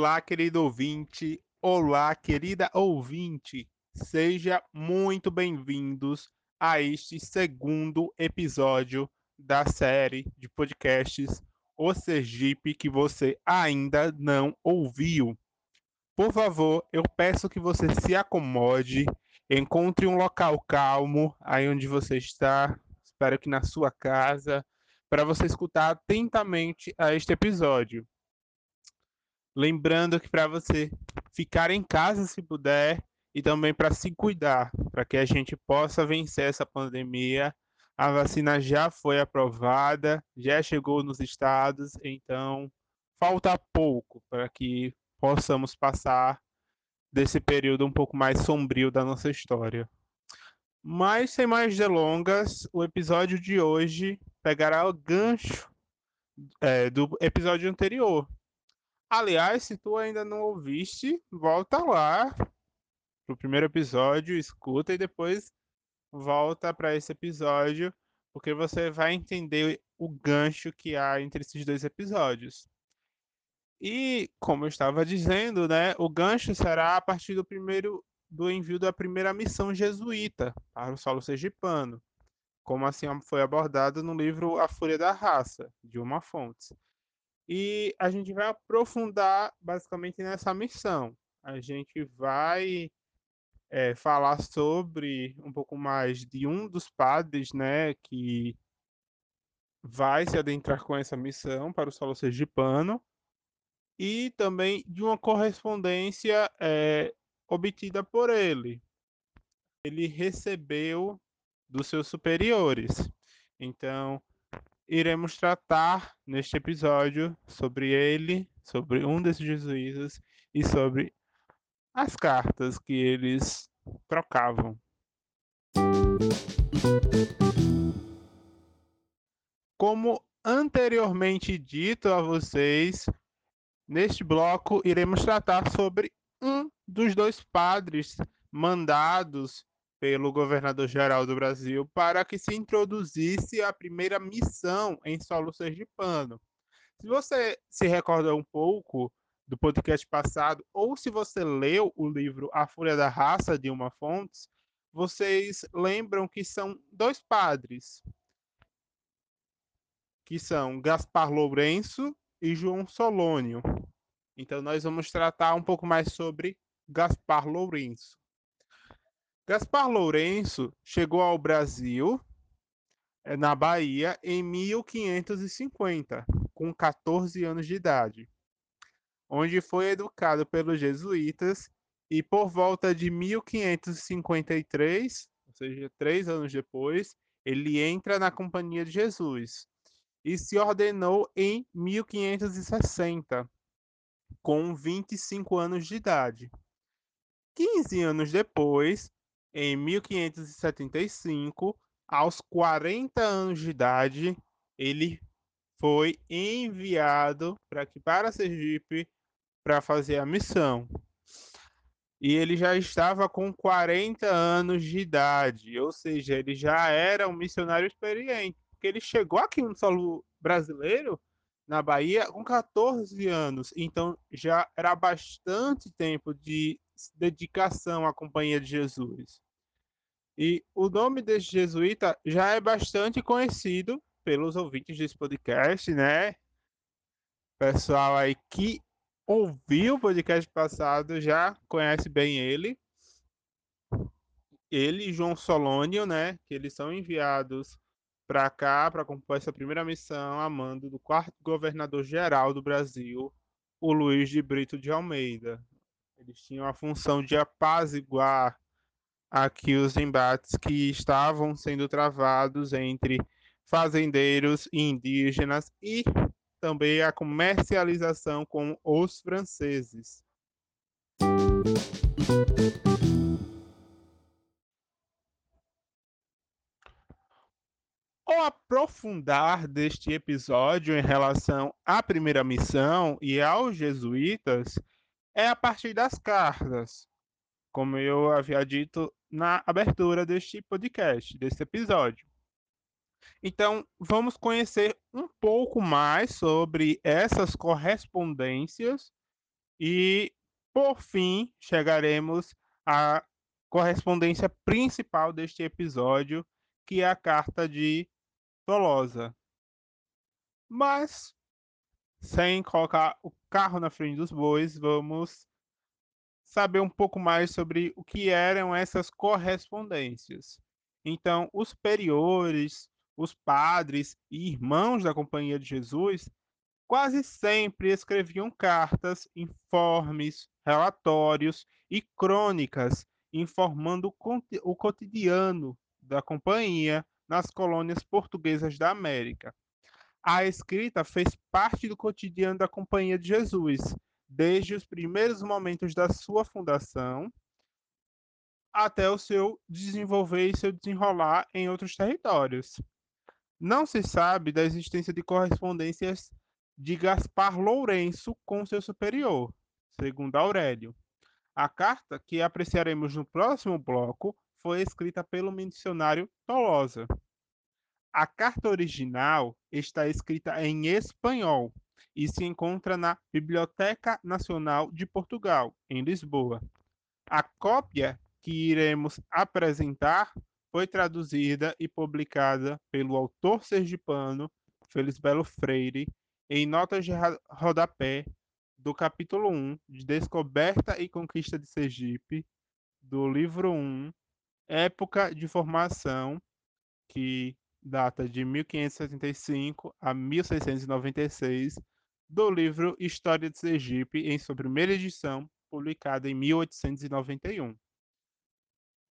Olá, querido ouvinte. Olá, querida ouvinte. Seja muito bem-vindos a este segundo episódio da série de podcasts O Sergipe que você ainda não ouviu. Por favor, eu peço que você se acomode, encontre um local calmo aí onde você está, espero que na sua casa, para você escutar atentamente a este episódio. Lembrando que para você ficar em casa se puder e também para se cuidar, para que a gente possa vencer essa pandemia. A vacina já foi aprovada, já chegou nos estados, então falta pouco para que possamos passar desse período um pouco mais sombrio da nossa história. Mas sem mais delongas, o episódio de hoje pegará o gancho é, do episódio anterior, Aliás, se tu ainda não ouviste, volta lá pro primeiro episódio, escuta e depois volta para esse episódio, porque você vai entender o gancho que há entre esses dois episódios. E, como eu estava dizendo, né, o gancho será a partir do primeiro do envio da primeira missão jesuíta para o solo sergipano, como assim foi abordado no livro A Fúria da Raça, de uma fonte. E a gente vai aprofundar basicamente nessa missão. A gente vai é, falar sobre um pouco mais de um dos padres, né, que vai se adentrar com essa missão para o solo sergipano e também de uma correspondência é, obtida por ele. Ele recebeu dos seus superiores. Então, iremos tratar neste episódio sobre ele, sobre um desses jesuítas e sobre as cartas que eles trocavam. Como anteriormente dito a vocês, neste bloco iremos tratar sobre um dos dois padres mandados pelo governador-geral do Brasil para que se introduzisse a primeira missão em solo sergipano. Se você se recorda um pouco do podcast passado, ou se você leu o livro A Fúria da Raça, de uma Fontes, vocês lembram que são dois padres, que são Gaspar Lourenço e João Solônio. Então, nós vamos tratar um pouco mais sobre Gaspar Lourenço. Gaspar Lourenço chegou ao Brasil, eh, na Bahia, em 1550, com 14 anos de idade, onde foi educado pelos jesuítas e por volta de 1553, ou seja, três anos depois, ele entra na Companhia de Jesus e se ordenou em 1560, com 25 anos de idade. 15 anos depois, em 1575, aos 40 anos de idade, ele foi enviado para aqui para Sergipe para fazer a missão. E ele já estava com 40 anos de idade, ou seja, ele já era um missionário experiente, porque ele chegou aqui no solo brasileiro, na Bahia, com 14 anos, então já era bastante tempo de dedicação à Companhia de Jesus. E o nome desse jesuíta já é bastante conhecido pelos ouvintes desse podcast, né? Pessoal aí que ouviu o podcast passado já conhece bem ele. Ele e João Solônio, né? Que eles são enviados para cá para compor essa primeira missão a mando do quarto governador geral do Brasil, o Luiz de Brito de Almeida. Eles tinham a função de apaziguar aqui os embates que estavam sendo travados entre fazendeiros e indígenas e também a comercialização com os franceses. O aprofundar deste episódio em relação à primeira missão e aos jesuítas é a partir das cartas. Como eu havia dito na abertura deste podcast, deste episódio. Então, vamos conhecer um pouco mais sobre essas correspondências E, por fim, chegaremos à correspondência principal deste episódio, que é a carta de Tolosa. Mas, sem colocar o carro na frente dos bois, vamos saber um pouco mais sobre o que eram essas correspondências. Então, os superiores, os padres e irmãos da Companhia de Jesus quase sempre escreviam cartas, informes, relatórios e crônicas informando o cotidiano da companhia nas colônias portuguesas da América. A escrita fez parte do cotidiano da Companhia de Jesus, desde os primeiros momentos da sua fundação até o seu desenvolver e seu desenrolar em outros territórios. Não se sabe da existência de correspondências de Gaspar Lourenço com seu superior, segundo Aurélio. A carta, que apreciaremos no próximo bloco, foi escrita pelo missionário Tolosa. A carta original está escrita em espanhol e se encontra na Biblioteca Nacional de Portugal, em Lisboa. A cópia que iremos apresentar foi traduzida e publicada pelo autor sergipano Felisbelo Freire em notas de rodapé do capítulo 1 de Descoberta e Conquista de Sergipe, do livro 1, Época de Formação, que data de 1575 a 1696, do livro História de Sergipe, em sua primeira edição, publicada em 1891.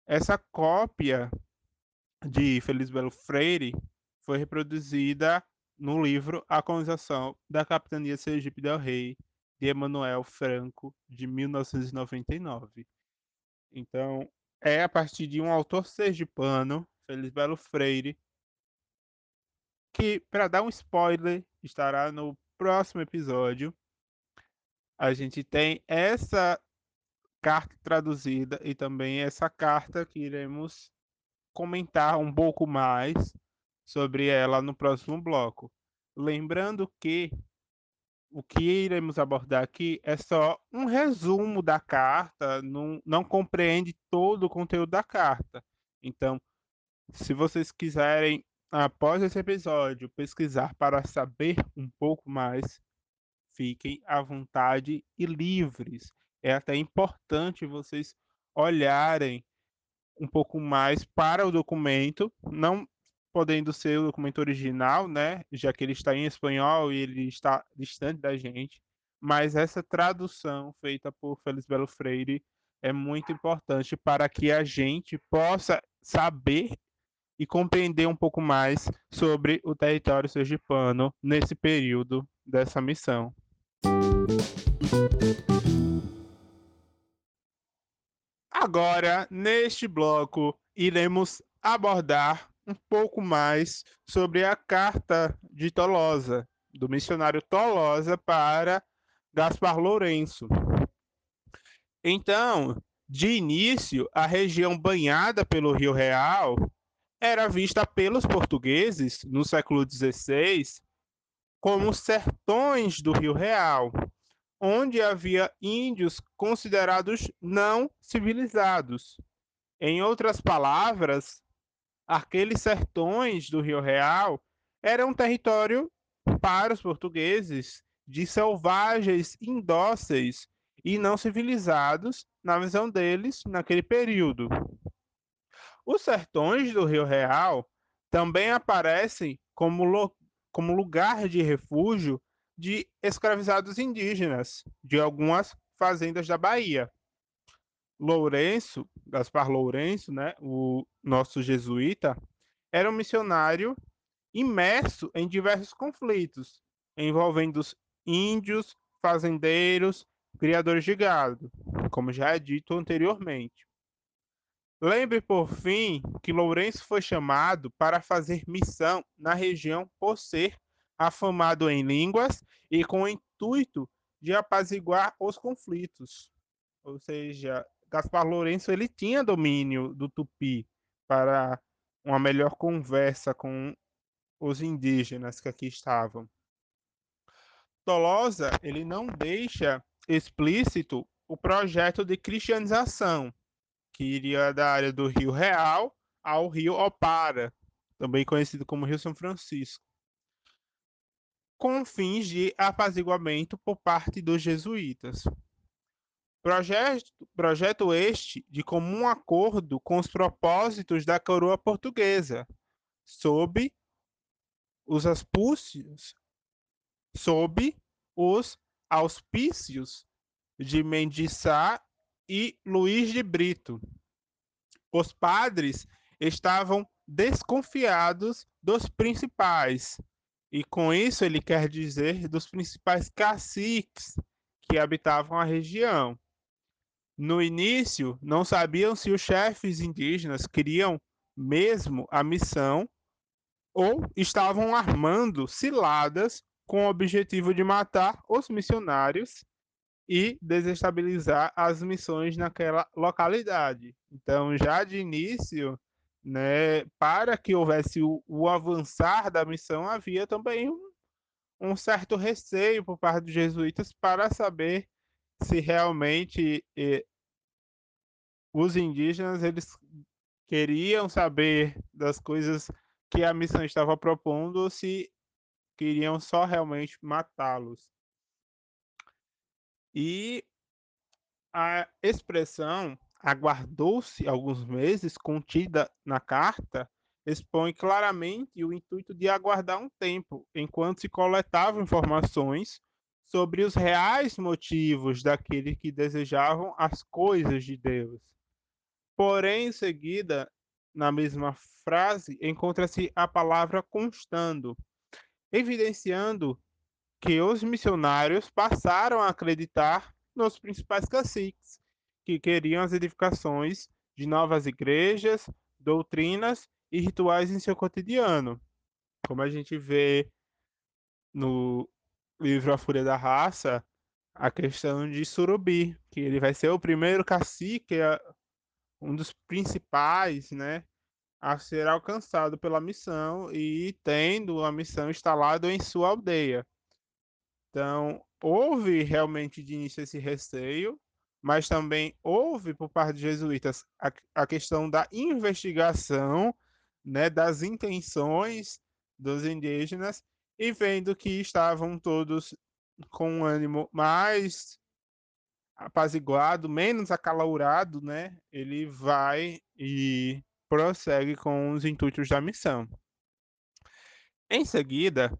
Essa cópia de Feliz Belo Freire foi reproduzida no livro A Colonização da Capitania Sergipe del Rei, de Emanuel Franco, de 1999. Então, é a partir de um autor sergipano, Feliz Belo Freire, que, para dar um spoiler, estará no próximo episódio, a gente tem essa carta traduzida e também essa carta que iremos comentar um pouco mais sobre ela no próximo bloco. Lembrando que o que iremos abordar aqui é só um resumo da carta, não, não compreende todo o conteúdo da carta. Então, se vocês quiserem após esse episódio, pesquisar para saber um pouco mais, fiquem à vontade e livres. É até importante vocês olharem um pouco mais para o documento, não podendo ser o documento original, né, já que ele está em espanhol e ele está distante da gente, mas essa tradução feita por Feliz Belo Freire é muito importante para que a gente possa saber e compreender um pouco mais sobre o território sergipano nesse período dessa missão. Agora, neste bloco, iremos abordar um pouco mais sobre a carta de Tolosa, do missionário Tolosa para Gaspar Lourenço. Então, de início, a região banhada pelo Rio Real era vista pelos portugueses no século XVI como sertões do Rio Real, onde havia índios considerados não civilizados. Em outras palavras, aqueles sertões do Rio Real eram um território para os portugueses de selvagens indóceis e não civilizados, na visão deles, naquele período. Os sertões do Rio Real também aparecem como, como lugar de refúgio de escravizados indígenas de algumas fazendas da Bahia. Lourenço, Gaspar Lourenço, né, o nosso jesuíta, era um missionário imerso em diversos conflitos envolvendo os índios, fazendeiros, criadores de gado, como já é dito anteriormente. Lembre, por fim, que Lourenço foi chamado para fazer missão na região por ser afamado em línguas e com o intuito de apaziguar os conflitos. Ou seja, Gaspar Lourenço ele tinha domínio do tupi para uma melhor conversa com os indígenas que aqui estavam. Tolosa ele não deixa explícito o projeto de cristianização, que iria da área do Rio Real ao Rio Opara, também conhecido como Rio São Francisco, com fins de apaziguamento por parte dos jesuítas. Projeto, projeto este de comum acordo com os propósitos da coroa portuguesa, sob os auspícios, sob os auspícios de Mendiçá e Luiz de Brito. Os padres estavam desconfiados dos principais, e com isso ele quer dizer dos principais caciques que habitavam a região. No início, não sabiam se os chefes indígenas queriam mesmo a missão ou estavam armando ciladas com o objetivo de matar os missionários e desestabilizar as missões naquela localidade. Então, já de início, né, para que houvesse o, o avançar da missão, havia também um, um certo receio por parte dos jesuítas para saber se realmente eh, os indígenas eles queriam saber das coisas que a missão estava propondo ou se queriam só realmente matá-los. E a expressão aguardou-se alguns meses contida na carta expõe claramente o intuito de aguardar um tempo enquanto se coletavam informações sobre os reais motivos daqueles que desejavam as coisas de Deus. Porém, em seguida, na mesma frase, encontra-se a palavra constando, evidenciando que os missionários passaram a acreditar nos principais caciques, que queriam as edificações de novas igrejas, doutrinas e rituais em seu cotidiano. Como a gente vê no livro A Fúria da Raça, a questão de Surubi, que ele vai ser o primeiro cacique, um dos principais, né, a ser alcançado pela missão e tendo a missão instalada em sua aldeia. Então, houve realmente de início esse receio, mas também houve por parte dos jesuítas a, a questão da investigação, né, das intenções dos indígenas e vendo que estavam todos com um ânimo mais apaziguado, menos acalorado, né? Ele vai e prossegue com os intuitos da missão. Em seguida,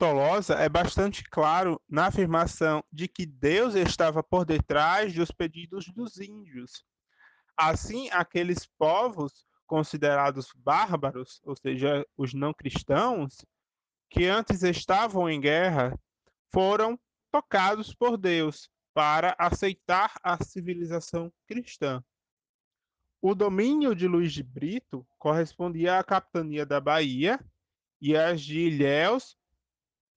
Tolosa é bastante claro na afirmação de que Deus estava por detrás dos pedidos dos índios. Assim, aqueles povos considerados bárbaros, ou seja, os não cristãos, que antes estavam em guerra, foram tocados por Deus para aceitar a civilização cristã. O domínio de Luiz de Brito correspondia à capitania da Bahia e às de Ilhéus,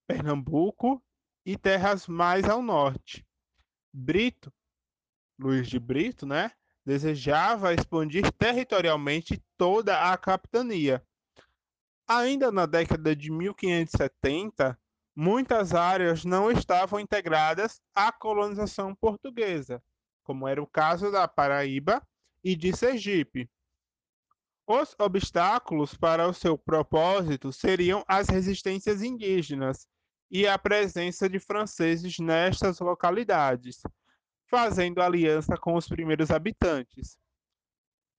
Pernambuco e terras mais ao norte. Brito, Luiz de Brito, né, desejava expandir territorialmente toda a capitania. Ainda na década de 1570, muitas áreas não estavam integradas à colonização portuguesa, como era o caso da Paraíba e de Sergipe. Os obstáculos para o seu propósito seriam as resistências indígenas e a presença de franceses nestas localidades, fazendo aliança com os primeiros habitantes.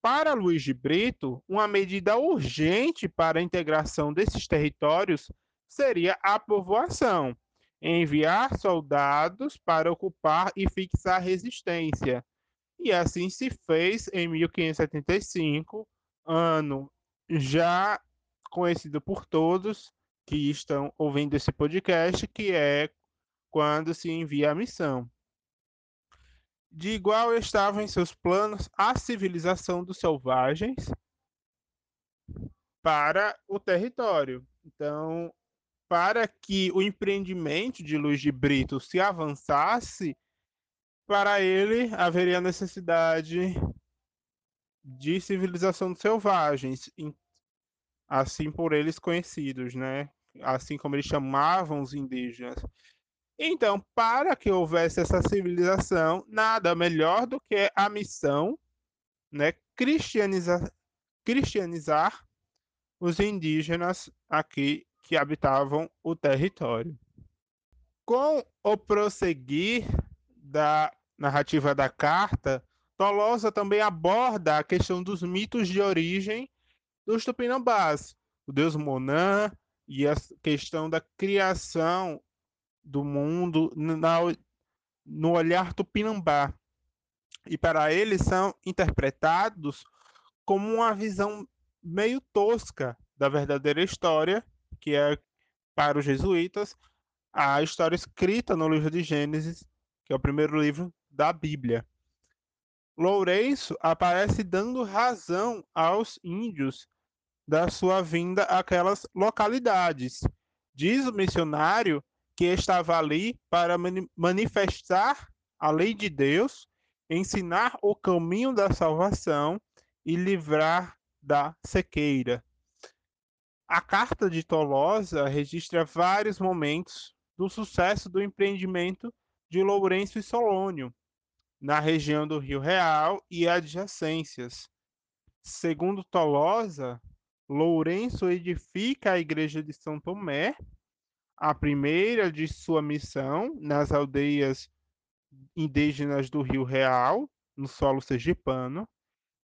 Para Luiz de Brito, uma medida urgente para a integração desses territórios seria a povoação, enviar soldados para ocupar e fixar resistência. E assim se fez em 1575, ano já conhecido por todos que estão ouvindo esse podcast, que é quando se envia a missão. De igual estava em seus planos a civilização dos selvagens para o território. Então, para que o empreendimento de Luiz de Brito se avançasse, para ele haveria necessidade de civilização dos selvagens, assim por eles conhecidos, né? Assim como eles chamavam os indígenas. Então, para que houvesse essa civilização, nada melhor do que a missão, né, cristianizar, cristianizar os indígenas aqui que habitavam o território. Com o prosseguir da narrativa da carta, Tolosa também aborda a questão dos mitos de origem dos tupinambás, o deus Monã e a questão da criação do mundo na, no olhar tupinambá. E para eles são interpretados como uma visão meio tosca da verdadeira história, que é para os jesuítas a história escrita no livro de Gênesis, que é o primeiro livro da Bíblia. Lourenço aparece dando razão aos índios da sua vinda àquelas localidades. Diz o missionário que estava ali para manifestar a lei de Deus, ensinar o caminho da salvação e livrar da sequeira. A carta de Tolosa registra vários momentos do sucesso do empreendimento de Lourenço e Solônio, na região do Rio Real e adjacências. Segundo Tolosa, Lourenço edifica a igreja de São Tomé, a primeira de sua missão nas aldeias indígenas do Rio Real, no solo sergipano,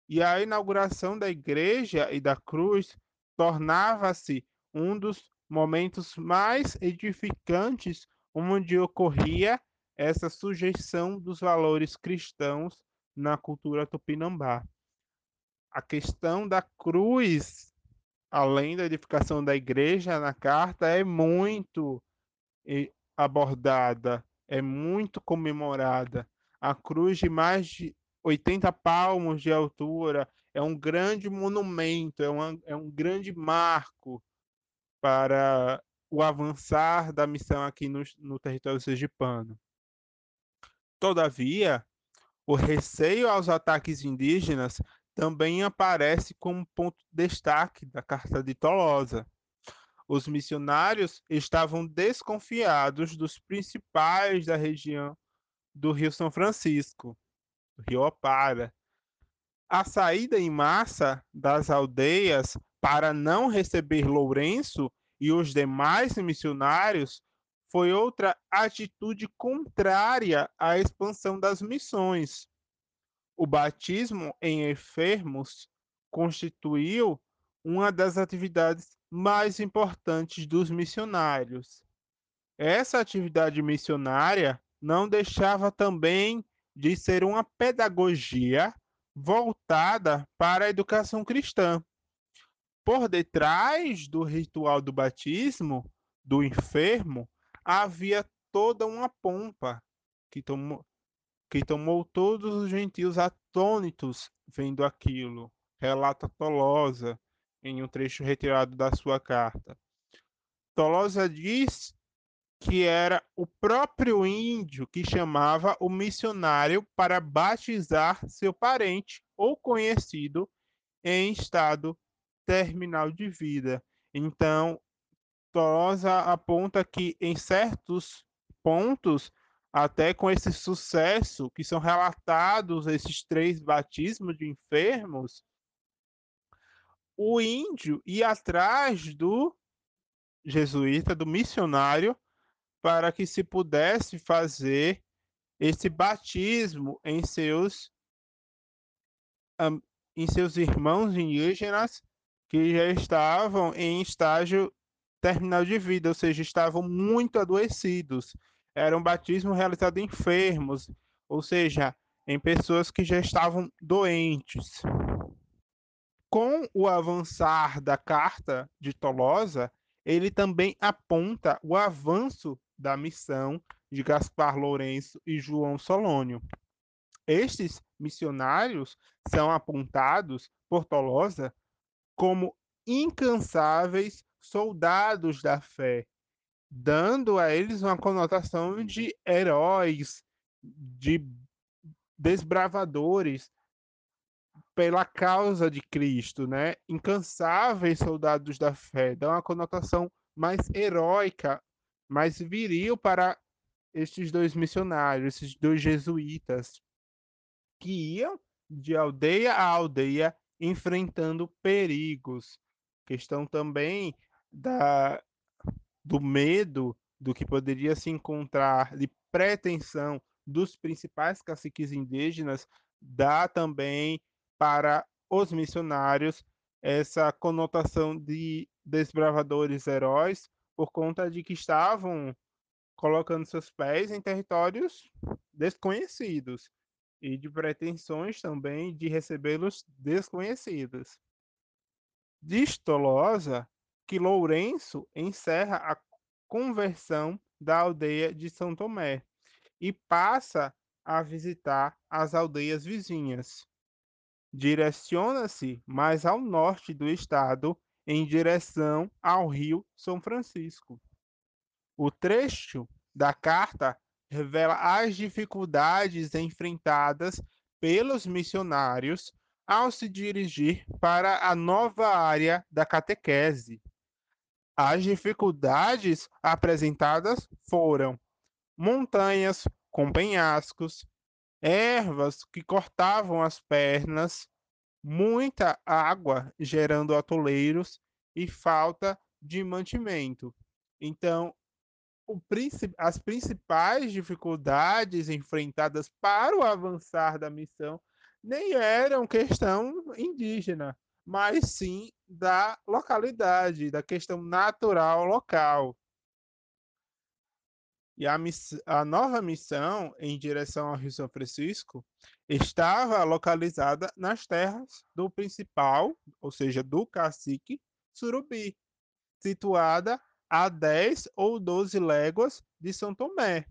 e a inauguração da igreja e da cruz tornava-se um dos momentos mais edificantes onde ocorria essa sujeição dos valores cristãos na cultura tupinambá. A questão da cruz, além da edificação da igreja na carta, é muito abordada, é muito comemorada. A cruz de mais de 80 palmos de altura é um grande monumento, é, uma, é um grande marco para o avançar da missão aqui no, no território sergipano. Todavia, o receio aos ataques indígenas também aparece como ponto de destaque da Carta de Tolosa. Os missionários estavam desconfiados dos principais da região do Rio São Francisco, do Rio Opara. A saída em massa das aldeias para não receber Lourenço e os demais missionários foi outra atitude contrária à expansão das missões. O batismo em enfermos constituiu uma das atividades mais importantes dos missionários. Essa atividade missionária não deixava também de ser uma pedagogia voltada para a educação cristã. Por detrás do ritual do batismo do enfermo havia toda uma pompa que tomou, que tomou todos os gentios atônitos vendo aquilo, relata Tolosa em um trecho retirado da sua carta. Tolosa diz que era o próprio índio que chamava o missionário para batizar seu parente ou conhecido em estado terminal de vida. Então, Tolosa aponta que em certos pontos, até com esse sucesso que são relatados esses três batismos de enfermos, o índio ia atrás do jesuíta, do missionário, para que se pudesse fazer esse batismo em seus em seus irmãos indígenas que já estavam em estágio terminal de vida, ou seja, estavam muito adoecidos. Era um batismo realizado em enfermos, ou seja, em pessoas que já estavam doentes. Com o avançar da carta de Tolosa, ele também aponta o avanço da missão de Gaspar Lourenço e João Solônio. Estes missionários são apontados por Tolosa como incansáveis soldados da fé, dando a eles uma conotação de heróis, de desbravadores pela causa de Cristo, né? Incansáveis soldados da fé, dá uma conotação mais heróica, mais viril para esses dois missionários, esses dois jesuítas, que iam de aldeia a aldeia enfrentando perigos. Questão também da, do medo do que poderia se encontrar, de pretensão dos principais caciques indígenas, dá também para os missionários essa conotação de desbravadores heróis por conta de que estavam colocando seus pés em territórios desconhecidos e de pretensões também de recebê-los desconhecidos. Diz Tolosa que Lourenço encerra a conversão da aldeia de São Tomé e passa a visitar as aldeias vizinhas. Direciona-se mais ao norte do estado, em direção ao rio São Francisco. O trecho da carta revela as dificuldades enfrentadas pelos missionários ao se dirigir para a nova área da catequese. As dificuldades apresentadas foram montanhas com penhascos, ervas que cortavam as pernas, muita água gerando atoleiros e falta de mantimento. Então, as principais dificuldades enfrentadas para o avançar da missão nem eram questão indígena, mas sim da localidade, da questão natural local. E a, miss a nova missão em direção ao Rio São Francisco estava localizada nas terras do principal, ou seja, do cacique Surubi, situada a 10 ou 12 léguas de São Tomé.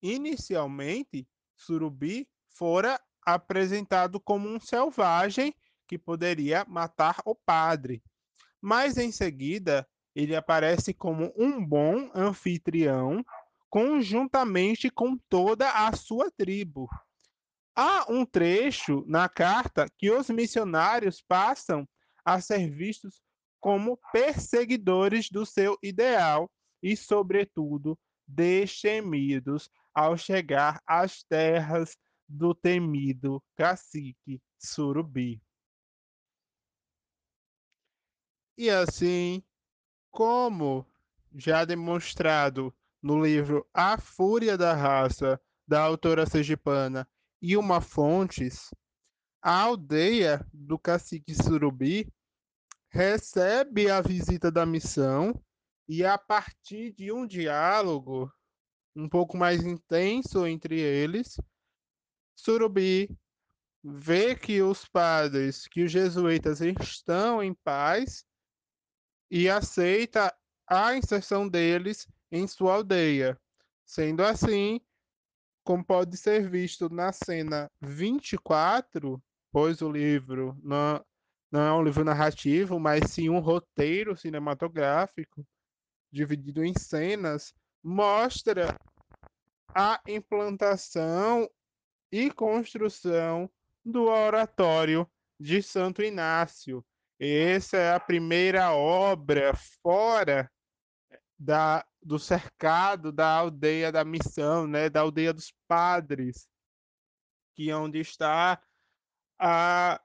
Inicialmente, Surubi fora apresentado como um selvagem que poderia matar o padre, mas em seguida ele aparece como um bom anfitrião, conjuntamente com toda a sua tribo. Há um trecho na carta que os missionários passam a ser vistos como perseguidores do seu ideal e, sobretudo, destemidos ao chegar às terras do temido cacique Surubi. E assim, como já demonstrado no livro A Fúria da Raça, da autora sergipana Ilma Fontes, a aldeia do cacique Surubi recebe a visita da missão e a partir de um diálogo um pouco mais intenso entre eles, Surubi vê que os padres, que os jesuítas estão em paz e aceita a inserção deles em sua aldeia. Sendo assim, como pode ser visto na cena 24, pois o livro não, não é um livro narrativo, mas sim um roteiro cinematográfico dividido em cenas, mostra a implantação e construção do oratório de Santo Inácio. Essa é a primeira obra fora da, do cercado da aldeia da missão, né, da aldeia dos padres, que é onde está a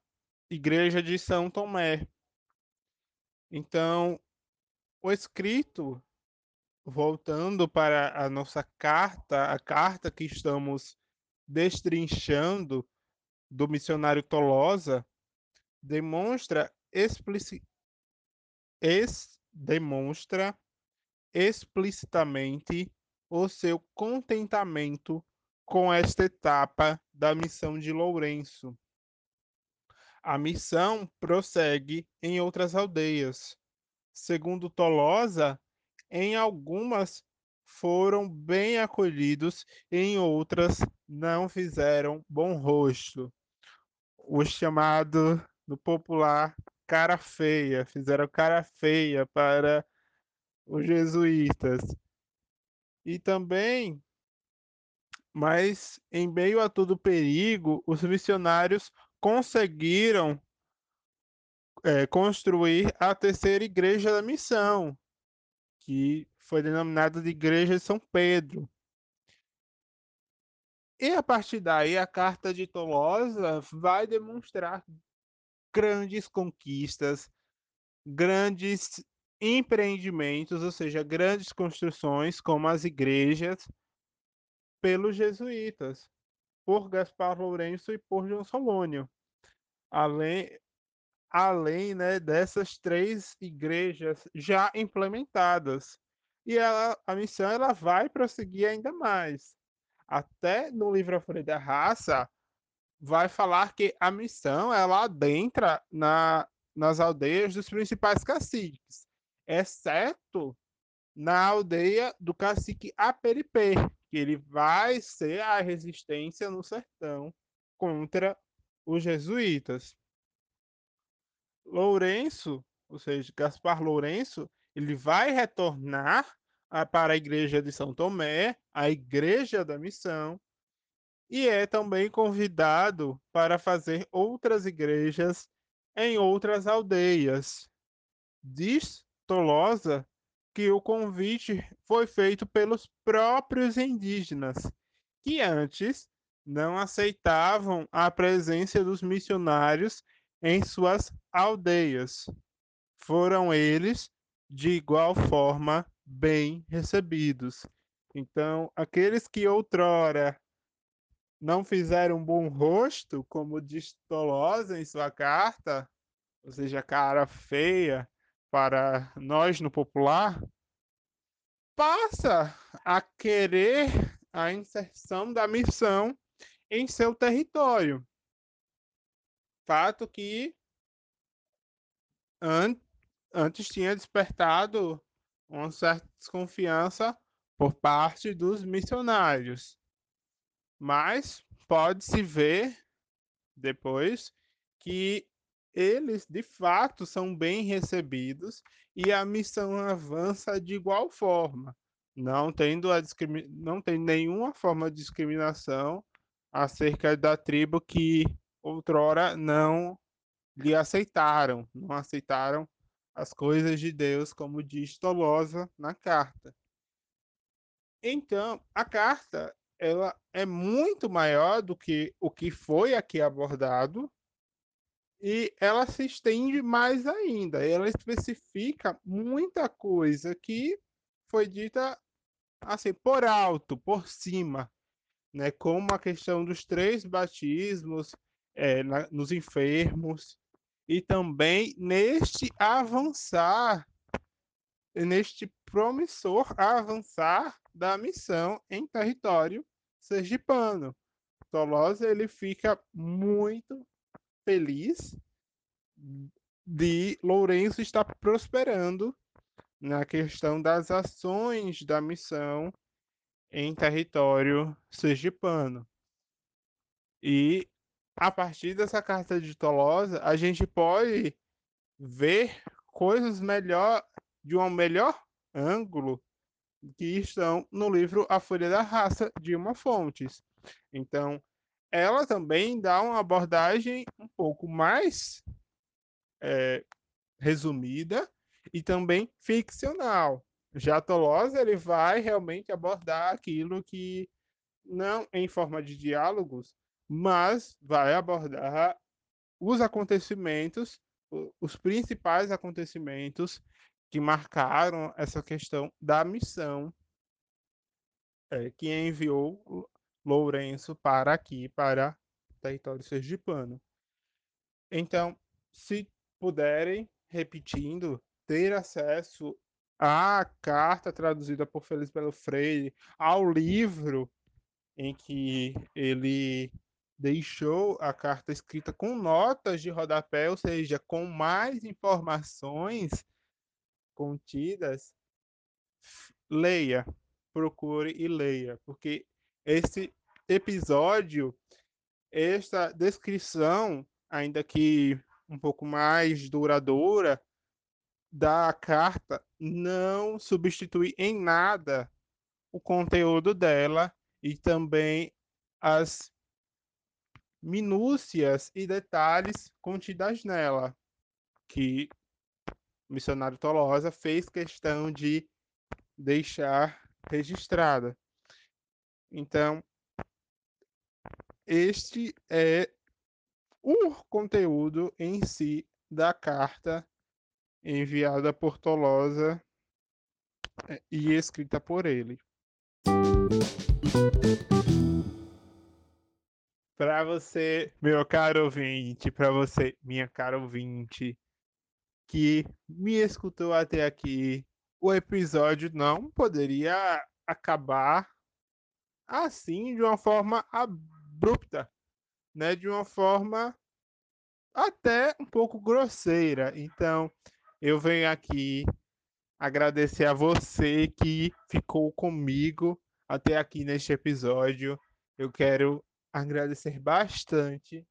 igreja de São Tomé. Então, o escrito, voltando para a nossa carta, a carta que estamos destrinchando do missionário Tolosa, demonstra explici demonstra explicitamente o seu contentamento com esta etapa da missão de Lourenço. A missão prossegue em outras aldeias. Segundo Tolosa, em algumas foram bem acolhidos, em outras não fizeram bom rosto. O chamado no popular cara feia, fizeram cara feia para os jesuítas. E também, mas em meio a todo perigo, os missionários conseguiram é, construir a terceira igreja da missão, que foi denominada de Igreja de São Pedro. E a partir daí, a carta de Tolosa vai demonstrar grandes conquistas, grandes empreendimentos, ou seja, grandes construções, como as igrejas, pelos jesuítas, por Gaspar Lourenço e por João Solônio. Além, além né, dessas três igrejas já implementadas. E ela, a missão ela vai prosseguir ainda mais. Até no livro A Folha da Raça, vai falar que a missão ela adentra na, nas aldeias dos principais caciques, exceto na aldeia do cacique Aperipê, que ele vai ser a resistência no sertão contra os jesuítas. Lourenço, ou seja, Gaspar Lourenço, ele vai retornar para a igreja de São Tomé, a igreja da missão, e é também convidado para fazer outras igrejas em outras aldeias. Diz Tolosa que o convite foi feito pelos próprios indígenas, que antes não aceitavam a presença dos missionários em suas aldeias. Foram eles, de igual forma, bem recebidos. Então, aqueles que outrora não fizeram um bom rosto, como diz Tolosa em sua carta, ou seja, cara feia para nós no popular, passa a querer a inserção da missão em seu território. Fato que an antes tinha despertado uma certa desconfiança por parte dos missionários. Mas pode-se ver depois que eles de fato são bem recebidos e a missão avança de igual forma, não tendo a não tem nenhuma forma de discriminação acerca da tribo que outrora não lhe aceitaram, não aceitaram as coisas de Deus, como diz Tolosa na carta. Então, a carta ela é muito maior do que o que foi aqui abordado e ela se estende mais ainda. Ela especifica muita coisa que foi dita assim por alto, por cima, né? Como a questão dos três batismos é, na, nos enfermos e também neste avançar, neste promissor avançar da missão em território sergipano. Tolosa ele fica muito feliz de Lourenço estar prosperando na questão das ações da missão em território sergipano. E a partir dessa carta de Tolosa, a gente pode ver coisas melhor de um melhor ângulo que estão no livro A Folha da Raça, de uma Fontes. Então, ela também dá uma abordagem um pouco mais é, resumida e também ficcional. Já Tolosa ele vai realmente abordar aquilo que não em forma de diálogos, mas vai abordar os acontecimentos, os principais acontecimentos que marcaram essa questão da missão é, que enviou Lourenço para aqui, para território sergipano. Então, se puderem, repetindo, ter acesso à carta traduzida por Feliz Belo Freire, ao livro em que ele deixou a carta escrita com notas de rodapé, ou seja, com mais informações contidas, leia, procure e leia, porque esse episódio, esta descrição, ainda que um pouco mais duradoura, da carta não substitui em nada o conteúdo dela e também as minúcias e detalhes contidas nela, que o missionário Tolosa fez questão de deixar registrada. Então, este é o conteúdo em si da carta enviada por Tolosa é, e escrita por ele. Para você, meu caro ouvinte, para você, minha cara ouvinte, que me escutou até aqui, o episódio não poderia acabar assim, de uma forma abrupta, né? De uma forma até um pouco grosseira. Então, eu venho aqui agradecer a você que ficou comigo até aqui neste episódio. Eu quero agradecer bastante,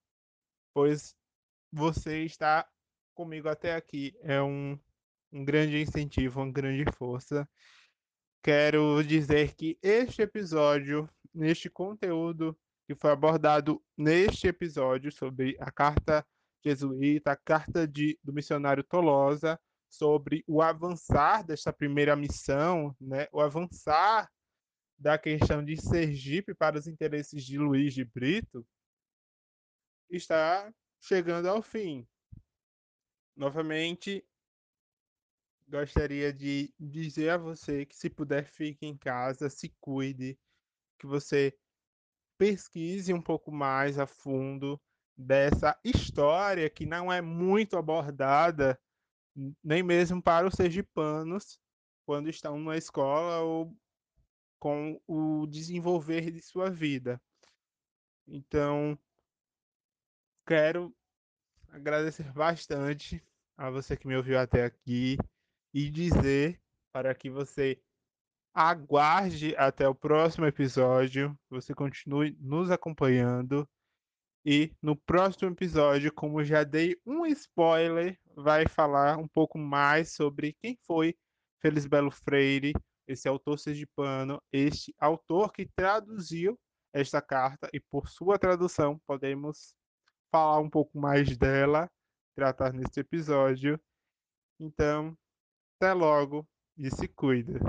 pois você está comigo até aqui. É um, um grande incentivo, uma grande força. Quero dizer que este episódio, neste conteúdo que foi abordado neste episódio sobre a carta jesuíta, a carta de, do missionário Tolosa, sobre o avançar desta primeira missão, né, o avançar da questão de Sergipe para os interesses de Luiz de Brito, está chegando ao fim. Novamente, gostaria de dizer a você que, se puder, fique em casa, se cuide, que você pesquise um pouco mais a fundo dessa história que não é muito abordada, nem mesmo para os sergipanos, quando estão na escola ou com o desenvolver de sua vida. Então, quero agradecer bastante a você que me ouviu até aqui e dizer para que você aguarde até o próximo episódio, você continue nos acompanhando. E no próximo episódio, como já dei um spoiler, vai falar um pouco mais sobre quem foi Felisbelo Freire, esse autor sergipano, este autor que traduziu esta carta e por sua tradução podemos falar um pouco mais dela, tratar neste episódio. Então, até logo e se cuida.